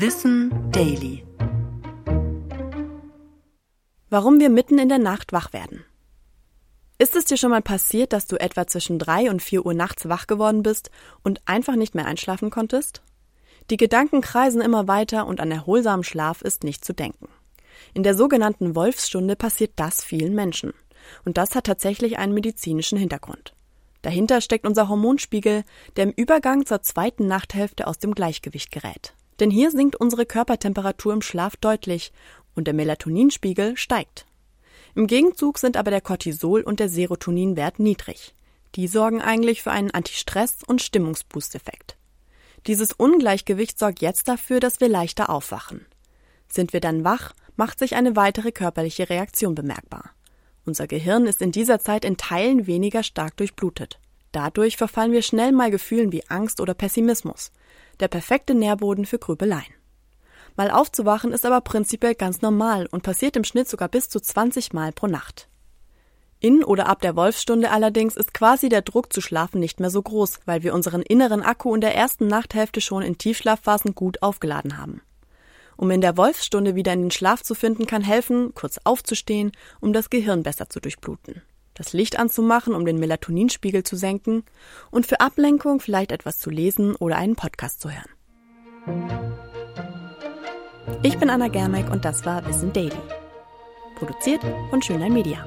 Wissen Daily. Warum wir mitten in der Nacht wach werden. Ist es dir schon mal passiert, dass du etwa zwischen drei und vier Uhr nachts wach geworden bist und einfach nicht mehr einschlafen konntest? Die Gedanken kreisen immer weiter und an erholsamen Schlaf ist nicht zu denken. In der sogenannten Wolfsstunde passiert das vielen Menschen. Und das hat tatsächlich einen medizinischen Hintergrund. Dahinter steckt unser Hormonspiegel, der im Übergang zur zweiten Nachthälfte aus dem Gleichgewicht gerät. Denn hier sinkt unsere Körpertemperatur im Schlaf deutlich und der Melatoninspiegel steigt. Im Gegenzug sind aber der Cortisol und der Serotoninwert niedrig. Die sorgen eigentlich für einen Antistress- und Stimmungsboost-Effekt. Dieses Ungleichgewicht sorgt jetzt dafür, dass wir leichter aufwachen. Sind wir dann wach, macht sich eine weitere körperliche Reaktion bemerkbar. Unser Gehirn ist in dieser Zeit in Teilen weniger stark durchblutet. Dadurch verfallen wir schnell mal Gefühlen wie Angst oder Pessimismus. Der perfekte Nährboden für Grübeleien. Mal aufzuwachen ist aber prinzipiell ganz normal und passiert im Schnitt sogar bis zu 20 Mal pro Nacht. In oder ab der Wolfsstunde allerdings ist quasi der Druck zu schlafen nicht mehr so groß, weil wir unseren inneren Akku in der ersten Nachthälfte schon in Tiefschlafphasen gut aufgeladen haben um in der Wolfsstunde wieder in den Schlaf zu finden, kann helfen, kurz aufzustehen, um das Gehirn besser zu durchbluten, das Licht anzumachen, um den Melatoninspiegel zu senken und für Ablenkung vielleicht etwas zu lesen oder einen Podcast zu hören. Ich bin Anna Germeck und das war Wissen Daily. Produziert von Schönlein Media.